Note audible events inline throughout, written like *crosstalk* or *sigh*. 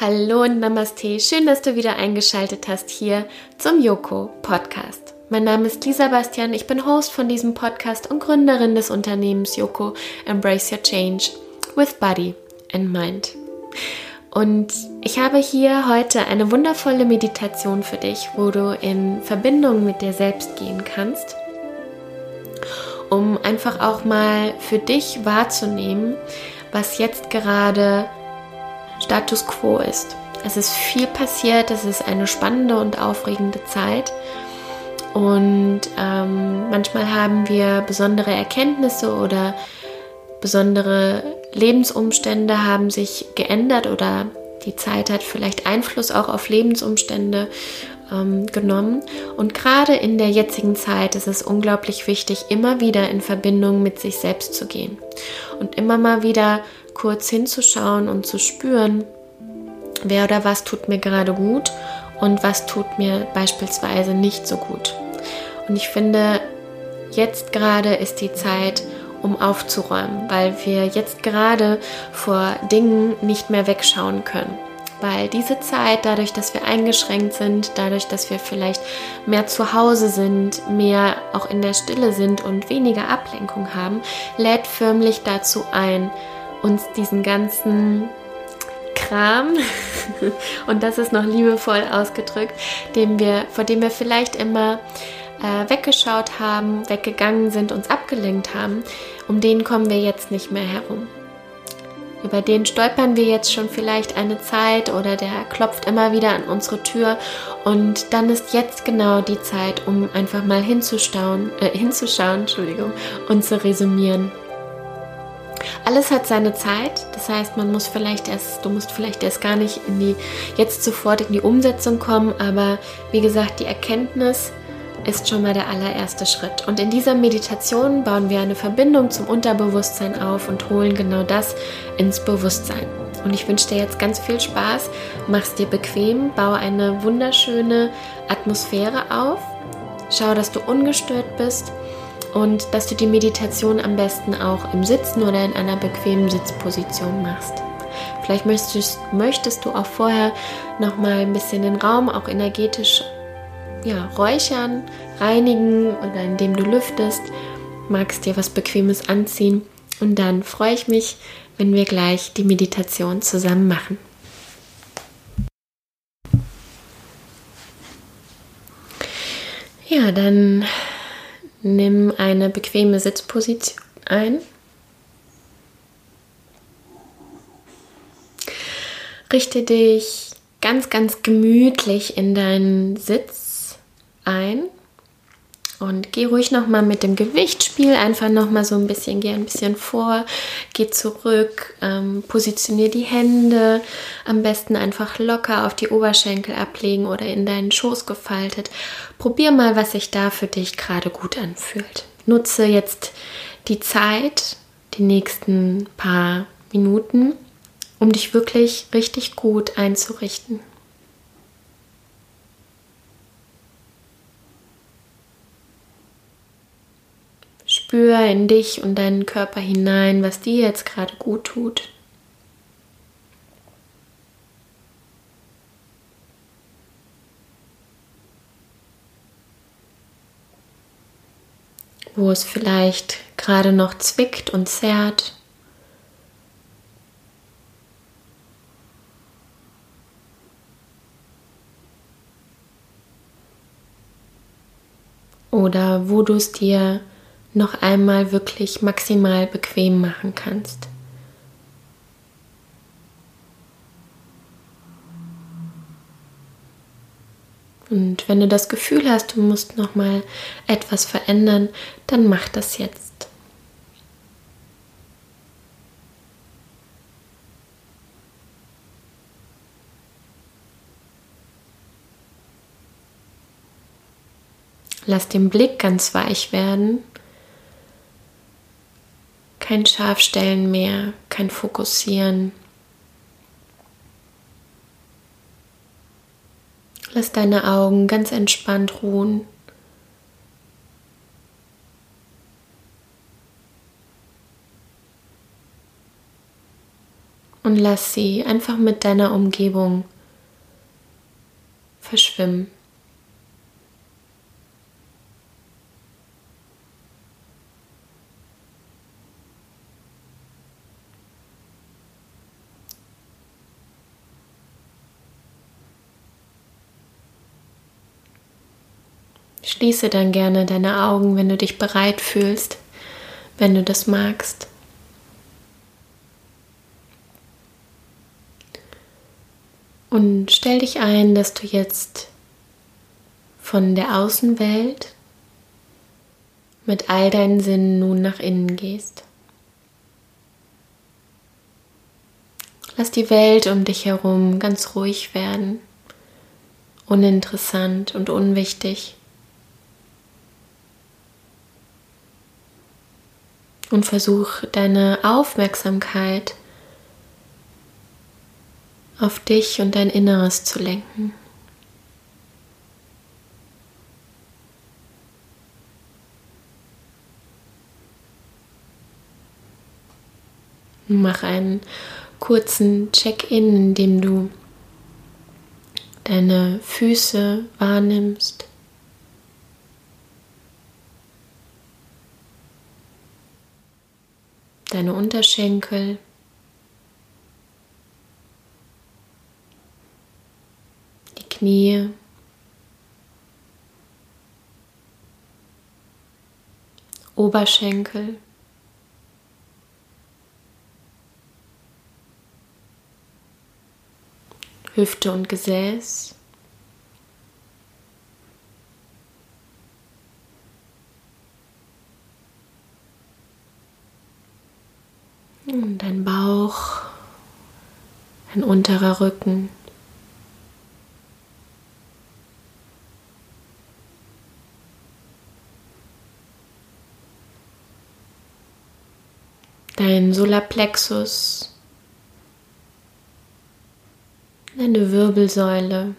Hallo und Namaste, schön, dass du wieder eingeschaltet hast hier zum Yoko Podcast. Mein Name ist Lisa Bastian, ich bin Host von diesem Podcast und Gründerin des Unternehmens Yoko Embrace Your Change with Body and Mind. Und ich habe hier heute eine wundervolle Meditation für dich, wo du in Verbindung mit dir selbst gehen kannst, um einfach auch mal für dich wahrzunehmen, was jetzt gerade Status quo ist. Es ist viel passiert, es ist eine spannende und aufregende Zeit. Und ähm, manchmal haben wir besondere Erkenntnisse oder besondere Lebensumstände haben sich geändert oder die Zeit hat vielleicht Einfluss auch auf Lebensumstände ähm, genommen. Und gerade in der jetzigen Zeit ist es unglaublich wichtig, immer wieder in Verbindung mit sich selbst zu gehen und immer mal wieder kurz hinzuschauen und zu spüren, wer oder was tut mir gerade gut und was tut mir beispielsweise nicht so gut. Und ich finde, jetzt gerade ist die Zeit, um aufzuräumen, weil wir jetzt gerade vor Dingen nicht mehr wegschauen können. Weil diese Zeit, dadurch, dass wir eingeschränkt sind, dadurch, dass wir vielleicht mehr zu Hause sind, mehr auch in der Stille sind und weniger Ablenkung haben, lädt förmlich dazu ein, uns diesen ganzen Kram, *laughs* und das ist noch liebevoll ausgedrückt, dem wir, vor dem wir vielleicht immer äh, weggeschaut haben, weggegangen sind, uns abgelenkt haben, um den kommen wir jetzt nicht mehr herum. Über den stolpern wir jetzt schon vielleicht eine Zeit oder der klopft immer wieder an unsere Tür und dann ist jetzt genau die Zeit, um einfach mal hinzuschauen, äh, hinzuschauen, Entschuldigung, und zu resümieren. Alles hat seine Zeit, das heißt, man muss vielleicht erst, du musst vielleicht erst gar nicht in die, jetzt sofort in die Umsetzung kommen, aber wie gesagt, die Erkenntnis ist schon mal der allererste Schritt. Und in dieser Meditation bauen wir eine Verbindung zum Unterbewusstsein auf und holen genau das ins Bewusstsein. Und ich wünsche dir jetzt ganz viel Spaß, mach's dir bequem, baue eine wunderschöne Atmosphäre auf, schau, dass du ungestört bist und dass du die Meditation am besten auch im Sitzen oder in einer bequemen Sitzposition machst. Vielleicht möchtest, möchtest du auch vorher noch mal ein bisschen den Raum auch energetisch ja, räuchern, reinigen oder indem du lüftest, magst dir was Bequemes anziehen und dann freue ich mich, wenn wir gleich die Meditation zusammen machen. Ja, dann Nimm eine bequeme Sitzposition ein. Richte dich ganz, ganz gemütlich in deinen Sitz ein und geh ruhig nochmal mit dem Gewichtspiel einfach nochmal so ein bisschen, geh ein bisschen vor, geh zurück, ähm, positionier die Hände, am besten einfach locker auf die Oberschenkel ablegen oder in deinen Schoß gefaltet. Probier mal, was sich da für dich gerade gut anfühlt. Nutze jetzt die Zeit, die nächsten paar Minuten, um dich wirklich richtig gut einzurichten. Spür in dich und deinen Körper hinein, was dir jetzt gerade gut tut. Wo es vielleicht gerade noch zwickt und zerrt. Oder wo du es dir noch einmal wirklich maximal bequem machen kannst. Und wenn du das Gefühl hast, du musst noch mal etwas verändern, dann mach das jetzt. Lass den Blick ganz weich werden kein Scharfstellen mehr, kein Fokussieren. Lass deine Augen ganz entspannt ruhen. und lass sie einfach mit deiner Umgebung verschwimmen. Schließe dann gerne deine Augen, wenn du dich bereit fühlst, wenn du das magst. Und stell dich ein, dass du jetzt von der Außenwelt mit all deinen Sinnen nun nach innen gehst. Lass die Welt um dich herum ganz ruhig werden, uninteressant und unwichtig. Und versuch deine Aufmerksamkeit auf dich und dein Inneres zu lenken. Mach einen kurzen Check-in, in dem du deine Füße wahrnimmst. Unterschenkel. Knie. Oberschenkel. Hüfte und Gesäß. Dein Bauch, ein unterer Rücken. dein Solarplexus, deine Wirbelsäule,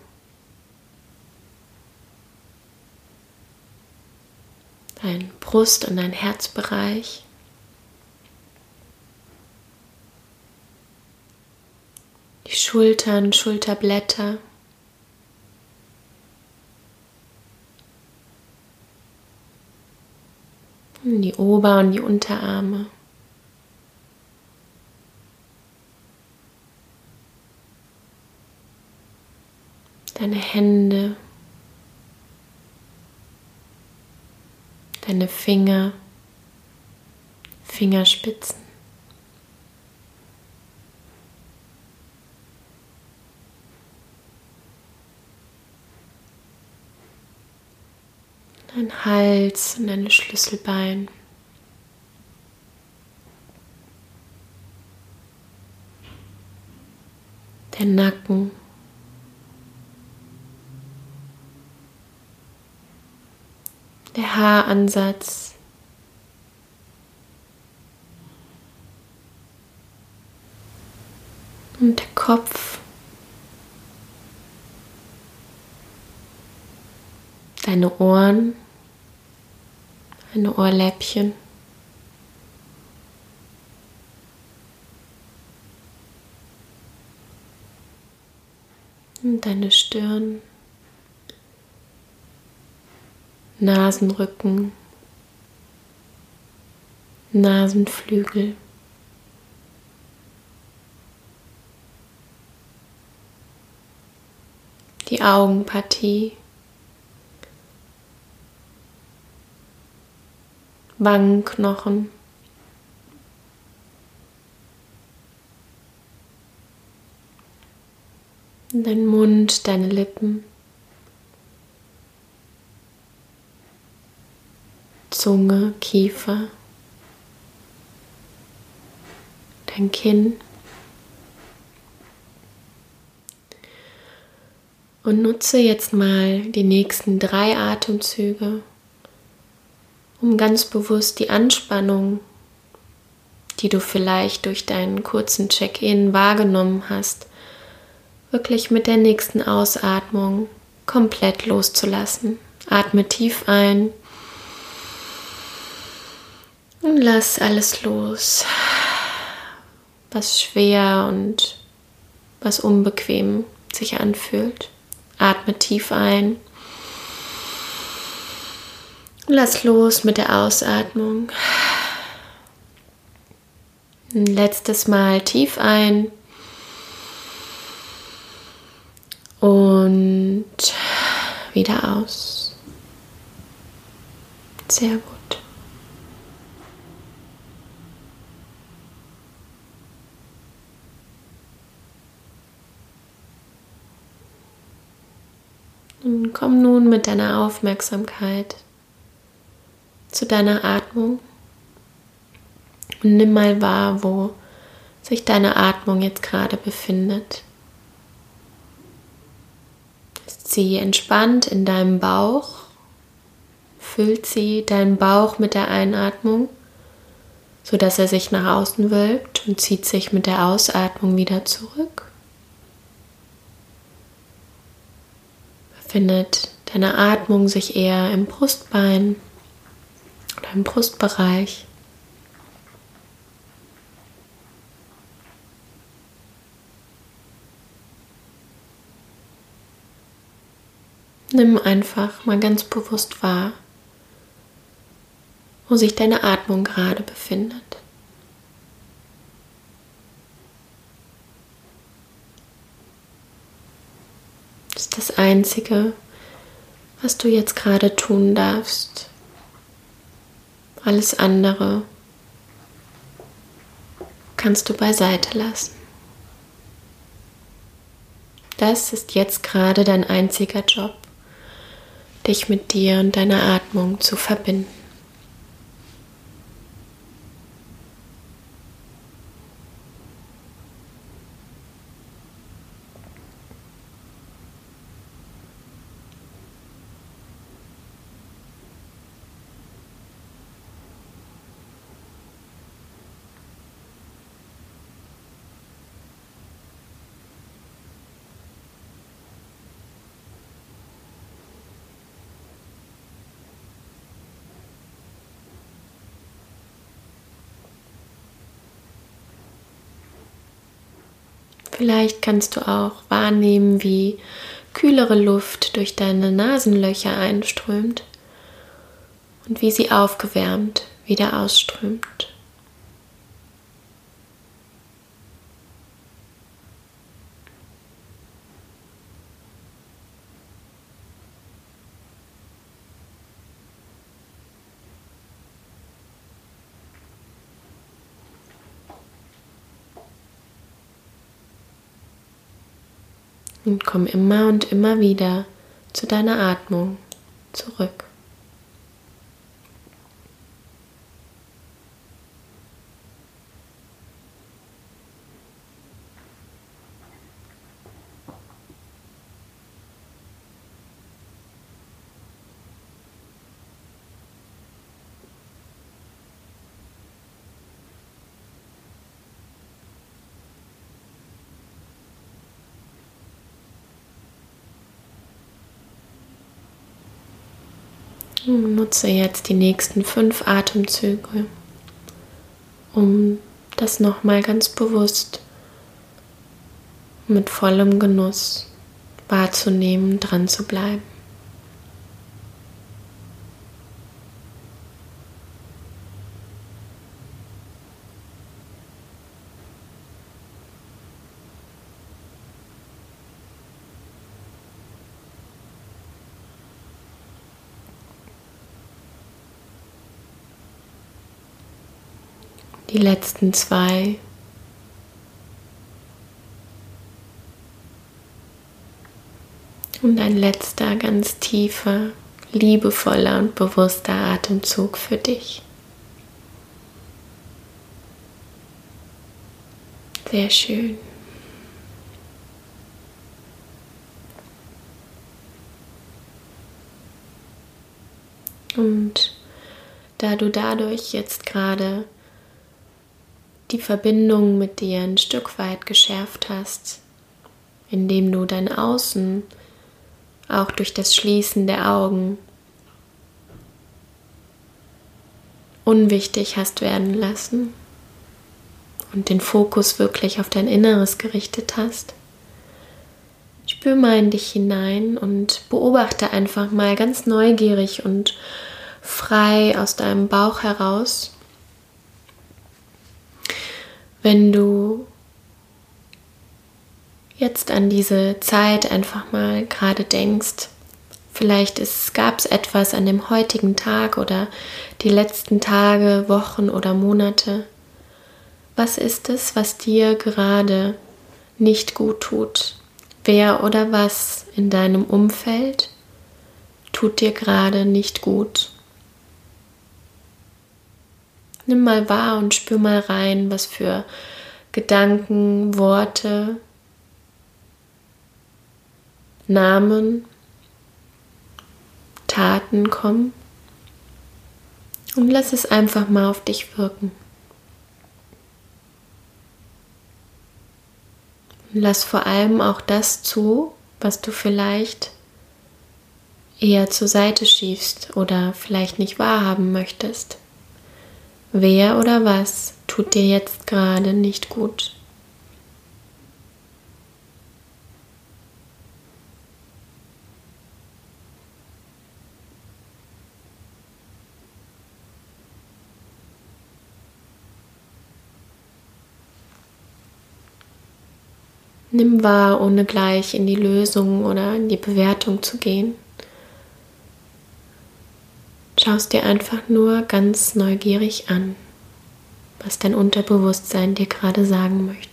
dein Brust- und dein Herzbereich. Die Schultern, Schulterblätter. Die Ober- und die Unterarme. deine Hände, deine Finger, Fingerspitzen. Dein Hals und deine Schlüsselbein. Der Nacken. der Haaransatz. Und der Kopf. Deine Ohren. Deine Ohrläppchen. Und deine Stirn. Nasenrücken, Nasenflügel. Die Augenpartie, Wangenknochen. Dein Mund, deine Lippen. Zunge, Kiefer, dein Kinn. Und nutze jetzt mal die nächsten drei Atemzüge, um ganz bewusst die Anspannung, die du vielleicht durch deinen kurzen Check-in wahrgenommen hast, wirklich mit der nächsten Ausatmung komplett loszulassen. Atme tief ein und lass alles los. was schwer und was unbequem sich anfühlt. Atme tief ein. Lass los mit der Ausatmung. Ein letztes Mal tief ein. Und wieder aus. Sehr gut. Und komm nun mit deiner Aufmerksamkeit zu deiner Atmung und nimm mal wahr, wo sich deine Atmung jetzt gerade befindet. Ist sie entspannt in deinem Bauch? Füllt sie deinen Bauch mit der Einatmung, sodass er sich nach außen wölbt und zieht sich mit der Ausatmung wieder zurück? Befindet deine Atmung sich eher im Brustbein oder im Brustbereich? Nimm einfach mal ganz bewusst wahr, wo sich deine Atmung gerade befindet. Das ist das Einzige, was du jetzt gerade tun darfst. Alles andere kannst du beiseite lassen. Das ist jetzt gerade dein einziger Job dich mit dir und deiner Atmung zu verbinden. Vielleicht kannst du auch wahrnehmen, wie kühlere Luft durch deine Nasenlöcher einströmt und wie sie aufgewärmt wieder ausströmt. Und komm immer und immer wieder zu deiner Atmung zurück. Nutze jetzt die nächsten fünf Atemzüge, um das nochmal ganz bewusst mit vollem Genuss wahrzunehmen, dran zu bleiben. Die letzten zwei. Und ein letzter ganz tiefer, liebevoller und bewusster Atemzug für dich. Sehr schön. Und da du dadurch jetzt gerade die Verbindung mit dir ein Stück weit geschärft hast, indem du dein Außen auch durch das Schließen der Augen unwichtig hast werden lassen und den Fokus wirklich auf dein Inneres gerichtet hast. Spür mal in dich hinein und beobachte einfach mal ganz neugierig und frei aus deinem Bauch heraus, wenn du jetzt an diese Zeit einfach mal gerade denkst, vielleicht gab es etwas an dem heutigen Tag oder die letzten Tage, Wochen oder Monate. Was ist es, was dir gerade nicht gut tut? Wer oder was in deinem Umfeld tut dir gerade nicht gut? Nimm mal wahr und spür mal rein, was für Gedanken, Worte, Namen, Taten kommen und lass es einfach mal auf dich wirken. Lass vor allem auch das zu, was du vielleicht eher zur Seite schiebst oder vielleicht nicht wahrhaben möchtest. Wer oder was tut dir jetzt gerade nicht gut? Nimm wahr, ohne gleich in die Lösung oder in die Bewertung zu gehen. Schau es dir einfach nur ganz neugierig an, was dein Unterbewusstsein dir gerade sagen möchte.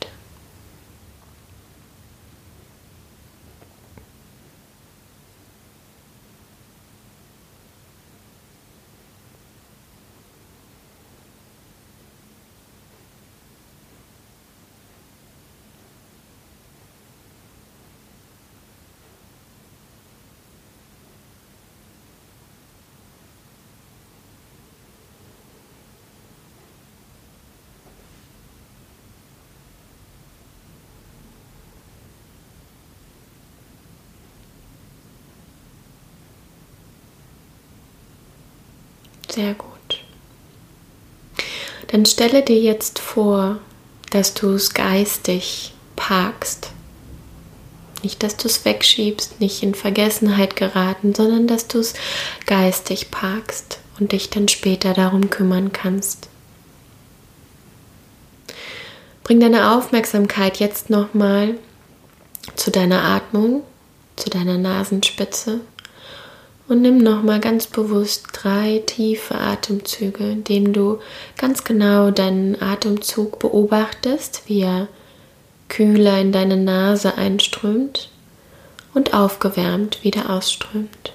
Sehr gut. Dann stelle dir jetzt vor, dass du es geistig parkst. Nicht, dass du es wegschiebst, nicht in Vergessenheit geraten, sondern dass du es geistig parkst und dich dann später darum kümmern kannst. Bring deine Aufmerksamkeit jetzt nochmal zu deiner Atmung, zu deiner Nasenspitze und nimm nochmal ganz bewusst drei tiefe Atemzüge, indem du ganz genau deinen Atemzug beobachtest, wie er kühler in deine Nase einströmt und aufgewärmt wieder ausströmt.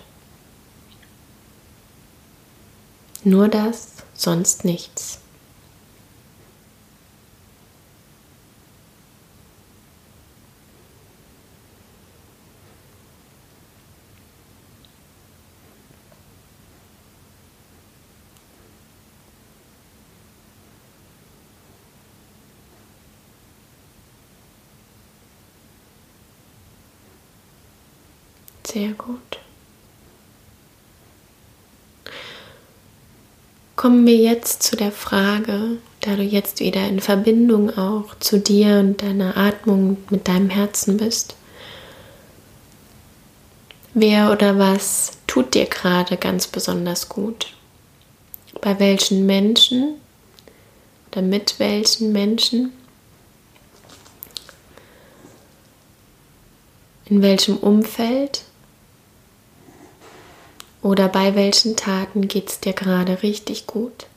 Nur das, sonst nichts. Sehr gut. Kommen wir jetzt zu der Frage, da du jetzt wieder in Verbindung auch zu dir und deiner Atmung mit deinem Herzen bist. Wer oder was tut dir gerade ganz besonders gut? Bei welchen Menschen oder mit welchen Menschen? In welchem Umfeld? Oder bei welchen Taten geht es dir gerade richtig gut?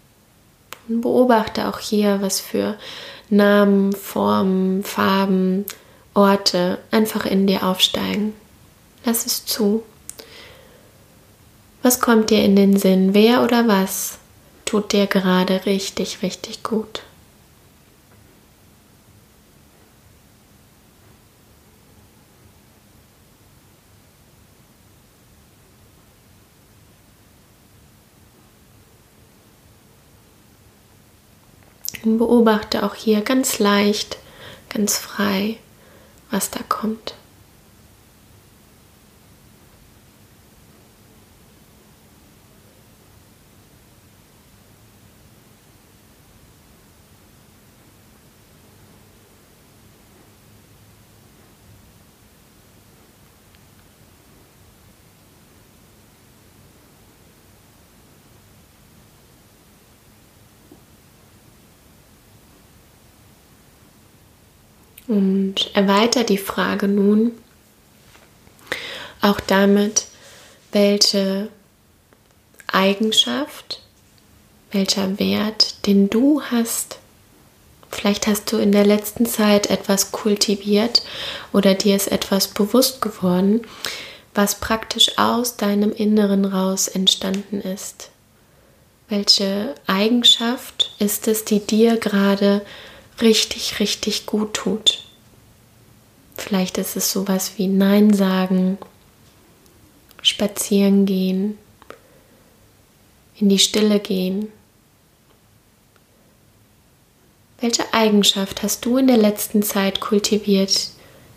Und beobachte auch hier, was für Namen, Formen, Farben, Orte einfach in dir aufsteigen. Lass es zu. Was kommt dir in den Sinn? Wer oder was tut dir gerade richtig, richtig gut? Beobachte auch hier ganz leicht, ganz frei, was da kommt. Und erweitert die Frage nun auch damit, welche Eigenschaft, welcher Wert, den du hast. Vielleicht hast du in der letzten Zeit etwas kultiviert oder dir ist etwas bewusst geworden, was praktisch aus deinem Inneren raus entstanden ist. Welche Eigenschaft ist es, die dir gerade richtig, richtig gut tut? Vielleicht ist es sowas wie Nein sagen, spazieren gehen, in die Stille gehen. Welche Eigenschaft hast du in der letzten Zeit kultiviert,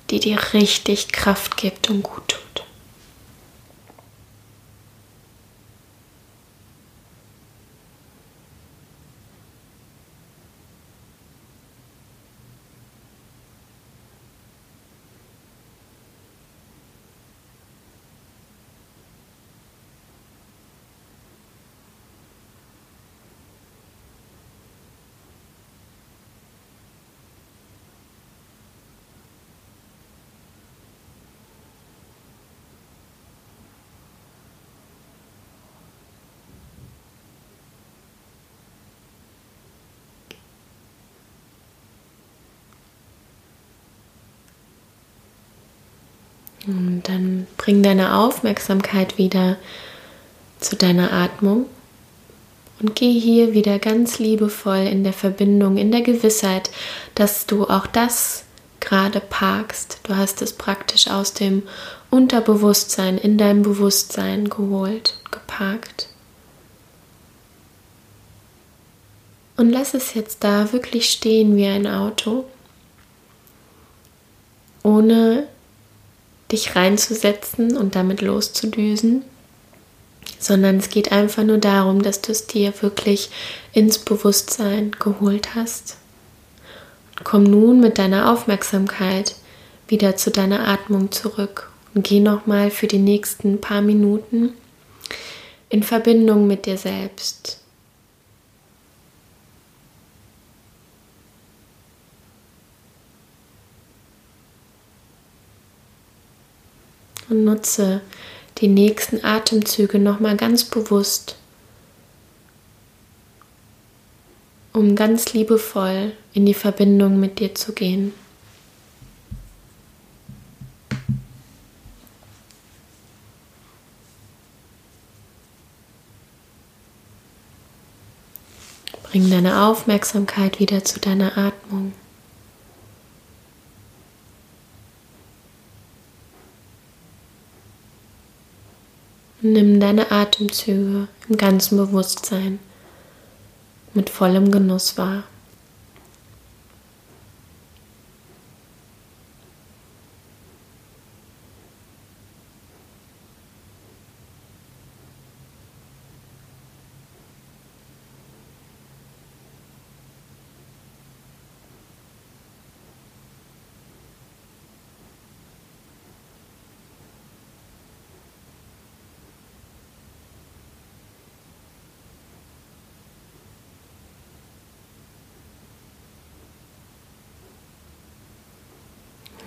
die dir richtig Kraft gibt und gut tut? Und dann bring deine Aufmerksamkeit wieder zu deiner Atmung und geh hier wieder ganz liebevoll in der Verbindung, in der Gewissheit, dass du auch das gerade parkst. Du hast es praktisch aus dem Unterbewusstsein in dein Bewusstsein geholt, geparkt. Und lass es jetzt da wirklich stehen wie ein Auto, ohne dich reinzusetzen und damit loszudüsen, sondern es geht einfach nur darum, dass du es dir wirklich ins Bewusstsein geholt hast. komm nun mit deiner Aufmerksamkeit wieder zu deiner Atmung zurück und geh nochmal für die nächsten paar Minuten in Verbindung mit dir selbst. Und nutze die nächsten Atemzüge nochmal ganz bewusst, um ganz liebevoll in die Verbindung mit dir zu gehen. Bring deine Aufmerksamkeit wieder zu deiner Atmung. Nimm deine Atemzüge im ganzen Bewusstsein mit vollem Genuss wahr.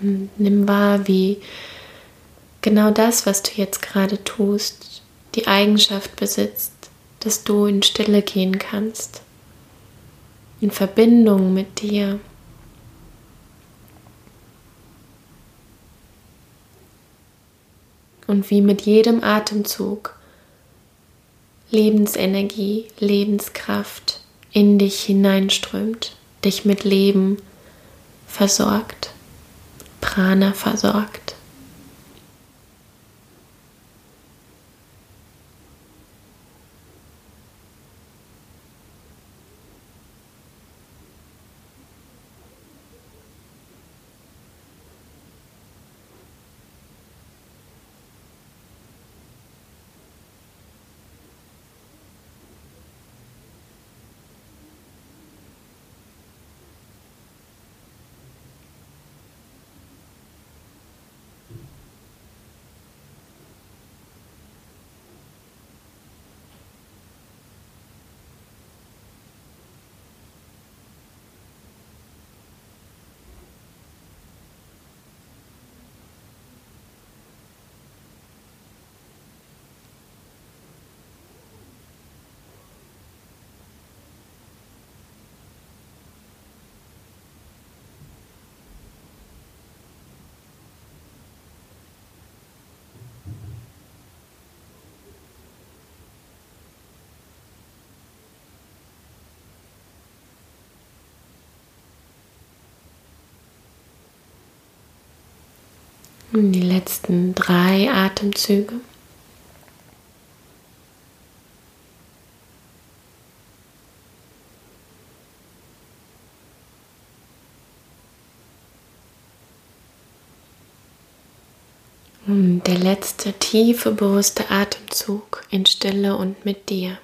Nimm wahr, wie genau das, was du jetzt gerade tust, die Eigenschaft besitzt, dass du in Stille gehen kannst, in Verbindung mit dir. Und wie mit jedem Atemzug Lebensenergie, Lebenskraft in dich hineinströmt, dich mit Leben versorgt. Prana versorgt. Die letzten drei Atemzüge. Und der letzte tiefe, bewusste Atemzug in Stille und mit dir.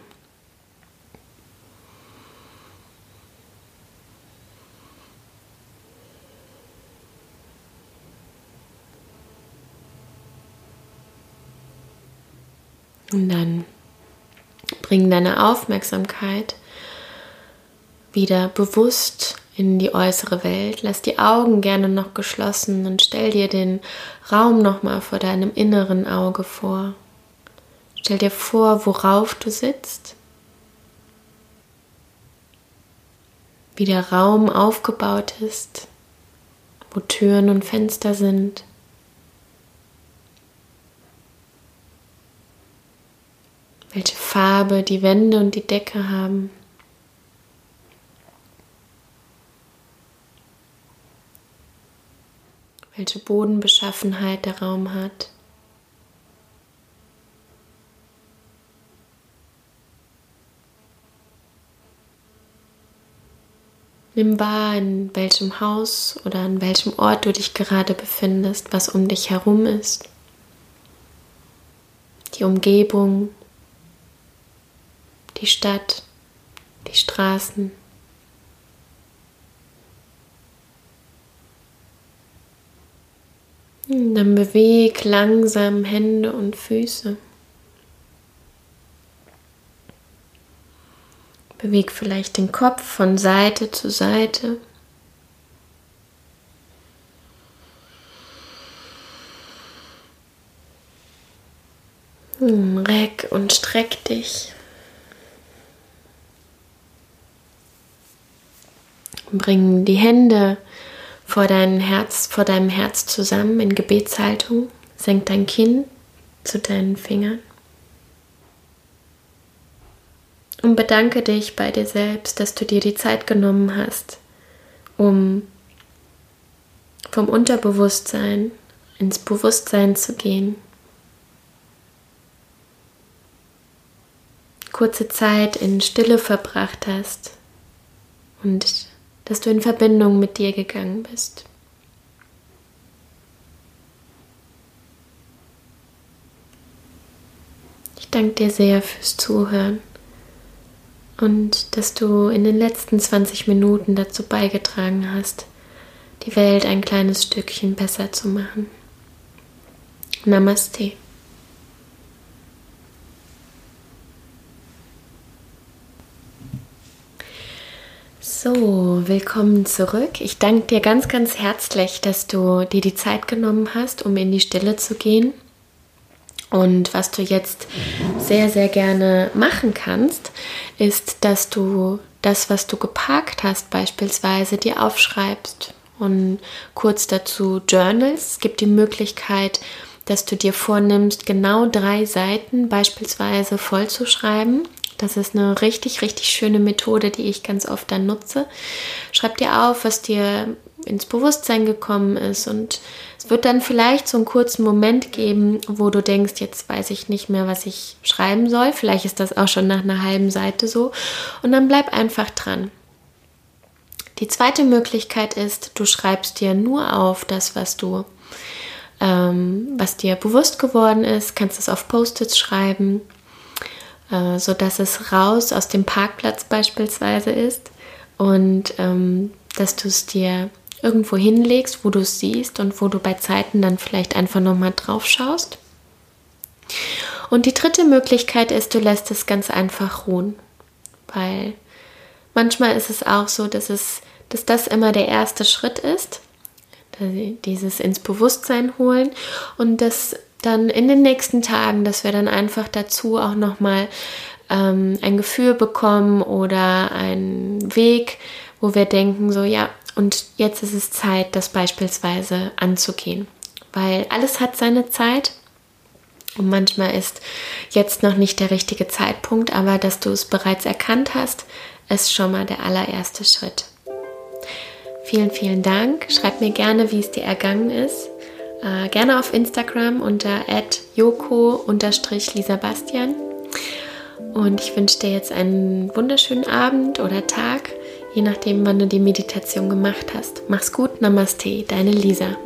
Und dann bring deine Aufmerksamkeit wieder bewusst in die äußere Welt. Lass die Augen gerne noch geschlossen und stell dir den Raum nochmal vor deinem inneren Auge vor. Stell dir vor, worauf du sitzt. Wie der Raum aufgebaut ist, wo Türen und Fenster sind. Welche Farbe die Wände und die Decke haben. welche Bodenbeschaffenheit der Raum hat. Nimm wahr, in welchem Haus oder an welchem Ort du dich gerade befindest, was um dich herum ist. Die Umgebung, die Stadt, die Straßen. Dann beweg langsam Hände und Füße. Beweg vielleicht den Kopf von Seite zu Seite. Hm, reck und streck dich. Bring die Hände vor, dein Herz, vor deinem Herz zusammen in Gebetshaltung. Senk dein Kinn zu deinen Fingern. Und bedanke dich bei dir selbst, dass du dir die Zeit genommen hast, um vom Unterbewusstsein ins Bewusstsein zu gehen. Kurze Zeit in Stille verbracht hast und dass du in Verbindung mit dir gegangen bist. Ich danke dir sehr fürs Zuhören und dass du in den letzten 20 Minuten dazu beigetragen hast, die Welt ein kleines Stückchen besser zu machen. Namaste. So, willkommen zurück. Ich danke dir ganz, ganz herzlich, dass du dir die Zeit genommen hast, um in die Stille zu gehen. Und was du jetzt sehr, sehr gerne machen kannst, ist, dass du das, was du geparkt hast, beispielsweise dir aufschreibst und kurz dazu journals. Es gibt die Möglichkeit, dass du dir vornimmst, genau drei Seiten beispielsweise vollzuschreiben das ist eine richtig, richtig schöne Methode, die ich ganz oft dann nutze. Schreib dir auf, was dir ins Bewusstsein gekommen ist und es wird dann vielleicht so einen kurzen Moment geben, wo du denkst, jetzt weiß ich nicht mehr, was ich schreiben soll. Vielleicht ist das auch schon nach einer halben Seite so und dann bleib einfach dran. Die zweite Möglichkeit ist, du schreibst dir nur auf das, was du, ähm, was dir bewusst geworden ist, kannst es auf Post-its schreiben äh, so dass es raus aus dem Parkplatz beispielsweise ist und ähm, dass du es dir irgendwo hinlegst, wo du es siehst und wo du bei Zeiten dann vielleicht einfach nochmal drauf schaust. Und die dritte Möglichkeit ist, du lässt es ganz einfach ruhen, weil manchmal ist es auch so, dass es, dass das immer der erste Schritt ist, dieses ins Bewusstsein holen und das dann in den nächsten Tagen, dass wir dann einfach dazu auch nochmal ähm, ein Gefühl bekommen oder einen Weg, wo wir denken, so ja, und jetzt ist es Zeit, das beispielsweise anzugehen. Weil alles hat seine Zeit und manchmal ist jetzt noch nicht der richtige Zeitpunkt, aber dass du es bereits erkannt hast, ist schon mal der allererste Schritt. Vielen, vielen Dank. Schreib mir gerne, wie es dir ergangen ist. Äh, gerne auf Instagram unter joko-lisabastian. Und ich wünsche dir jetzt einen wunderschönen Abend oder Tag, je nachdem, wann du die Meditation gemacht hast. Mach's gut, Namaste, deine Lisa.